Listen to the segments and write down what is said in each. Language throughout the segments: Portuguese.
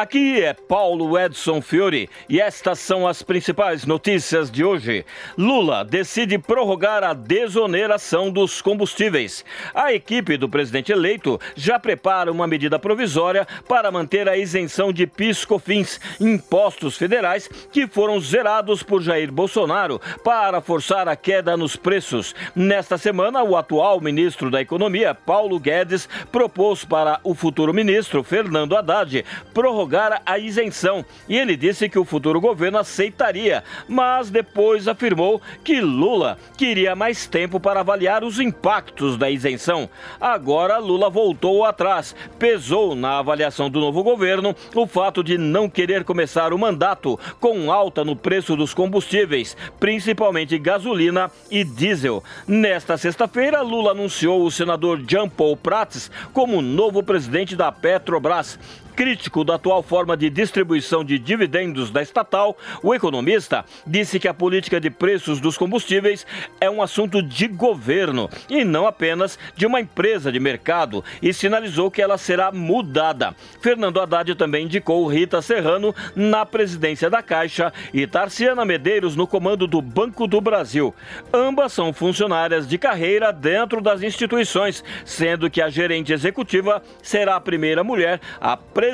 Aqui é Paulo Edson Fiore e estas são as principais notícias de hoje. Lula decide prorrogar a desoneração dos combustíveis. A equipe do presidente eleito já prepara uma medida provisória para manter a isenção de PIS/COFINS, impostos federais que foram zerados por Jair Bolsonaro para forçar a queda nos preços. Nesta semana, o atual ministro da Economia, Paulo Guedes, propôs para o futuro ministro Fernando Haddad prorrogar prorrogar a isenção e ele disse que o futuro governo aceitaria, mas depois afirmou que Lula queria mais tempo para avaliar os impactos da isenção. Agora Lula voltou atrás, pesou na avaliação do novo governo o fato de não querer começar o mandato com alta no preço dos combustíveis, principalmente gasolina e diesel. Nesta sexta-feira, Lula anunciou o senador Jean Paul Prats como novo presidente da Petrobras. Crítico da atual forma de distribuição de dividendos da estatal, o economista disse que a política de preços dos combustíveis é um assunto de governo e não apenas de uma empresa de mercado e sinalizou que ela será mudada. Fernando Haddad também indicou Rita Serrano na presidência da Caixa e Tarciana Medeiros no comando do Banco do Brasil. Ambas são funcionárias de carreira dentro das instituições, sendo que a gerente executiva será a primeira mulher a presidir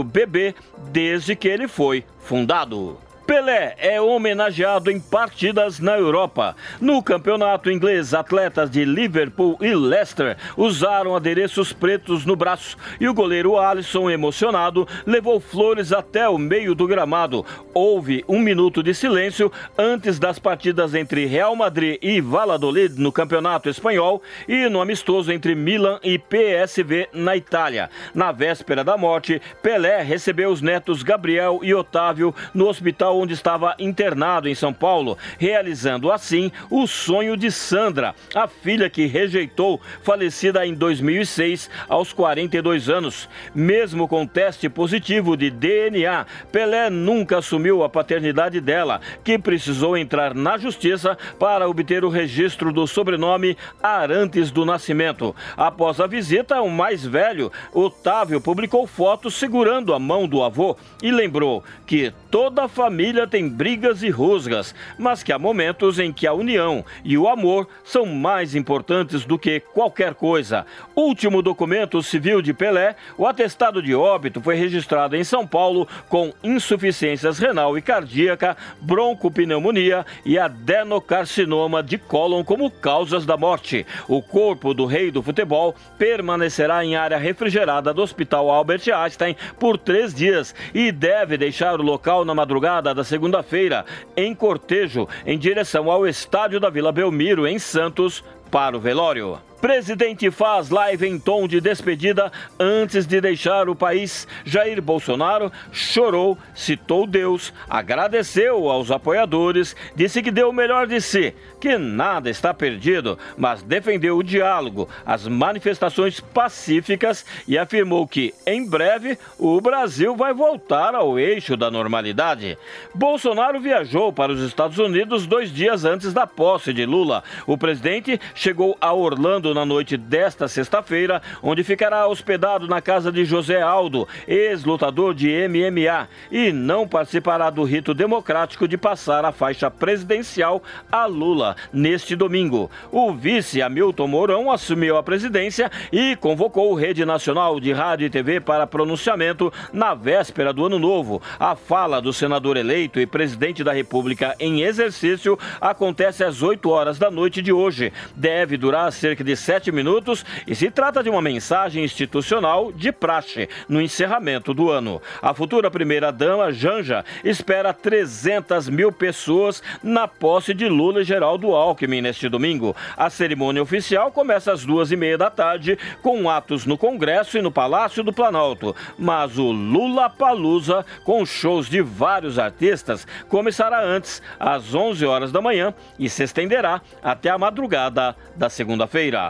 o BB desde que ele foi fundado. Pelé é homenageado em partidas na Europa. No campeonato inglês, atletas de Liverpool e Leicester usaram adereços pretos no braço e o goleiro Alisson, emocionado, levou flores até o meio do gramado. Houve um minuto de silêncio antes das partidas entre Real Madrid e Valladolid no campeonato espanhol e no amistoso entre Milan e PSV na Itália. Na véspera da morte, Pelé recebeu os netos Gabriel e Otávio no hospital onde estava internado em São Paulo, realizando assim o sonho de Sandra, a filha que rejeitou, falecida em 2006, aos 42 anos. Mesmo com teste positivo de DNA, Pelé nunca assumiu a paternidade dela, que precisou entrar na justiça para obter o registro do sobrenome Arantes do Nascimento. Após a visita, o mais velho, Otávio, publicou fotos segurando a mão do avô e lembrou que toda a família família tem brigas e rusgas, mas que há momentos em que a união e o amor são mais importantes do que qualquer coisa. Último documento civil de Pelé, o atestado de óbito foi registrado em São Paulo com insuficiências renal e cardíaca, broncopneumonia e adenocarcinoma de cólon como causas da morte. O corpo do rei do futebol permanecerá em área refrigerada do Hospital Albert Einstein por três dias e deve deixar o local na madrugada da segunda-feira, em cortejo, em direção ao estádio da Vila Belmiro, em Santos, para o velório. Presidente faz live em tom de despedida antes de deixar o país. Jair Bolsonaro chorou, citou Deus, agradeceu aos apoiadores, disse que deu o melhor de si, que nada está perdido, mas defendeu o diálogo, as manifestações pacíficas e afirmou que, em breve, o Brasil vai voltar ao eixo da normalidade. Bolsonaro viajou para os Estados Unidos dois dias antes da posse de Lula. O presidente chegou a Orlando na noite desta sexta-feira, onde ficará hospedado na casa de José Aldo, ex-lutador de MMA, e não participará do rito democrático de passar a faixa presidencial a Lula neste domingo. O vice Hamilton Mourão assumiu a presidência e convocou Rede Nacional de Rádio e TV para pronunciamento na véspera do Ano Novo. A fala do senador eleito e presidente da República em exercício acontece às 8 horas da noite de hoje. Deve durar cerca de sete minutos e se trata de uma mensagem institucional de praxe no encerramento do ano. A futura primeira-dama, Janja, espera 300 mil pessoas na posse de Lula e Geraldo Alckmin neste domingo. A cerimônia oficial começa às duas e meia da tarde, com atos no Congresso e no Palácio do Planalto. Mas o Lula Palusa, com shows de vários artistas, começará antes, às 11 horas da manhã, e se estenderá até a madrugada da segunda-feira.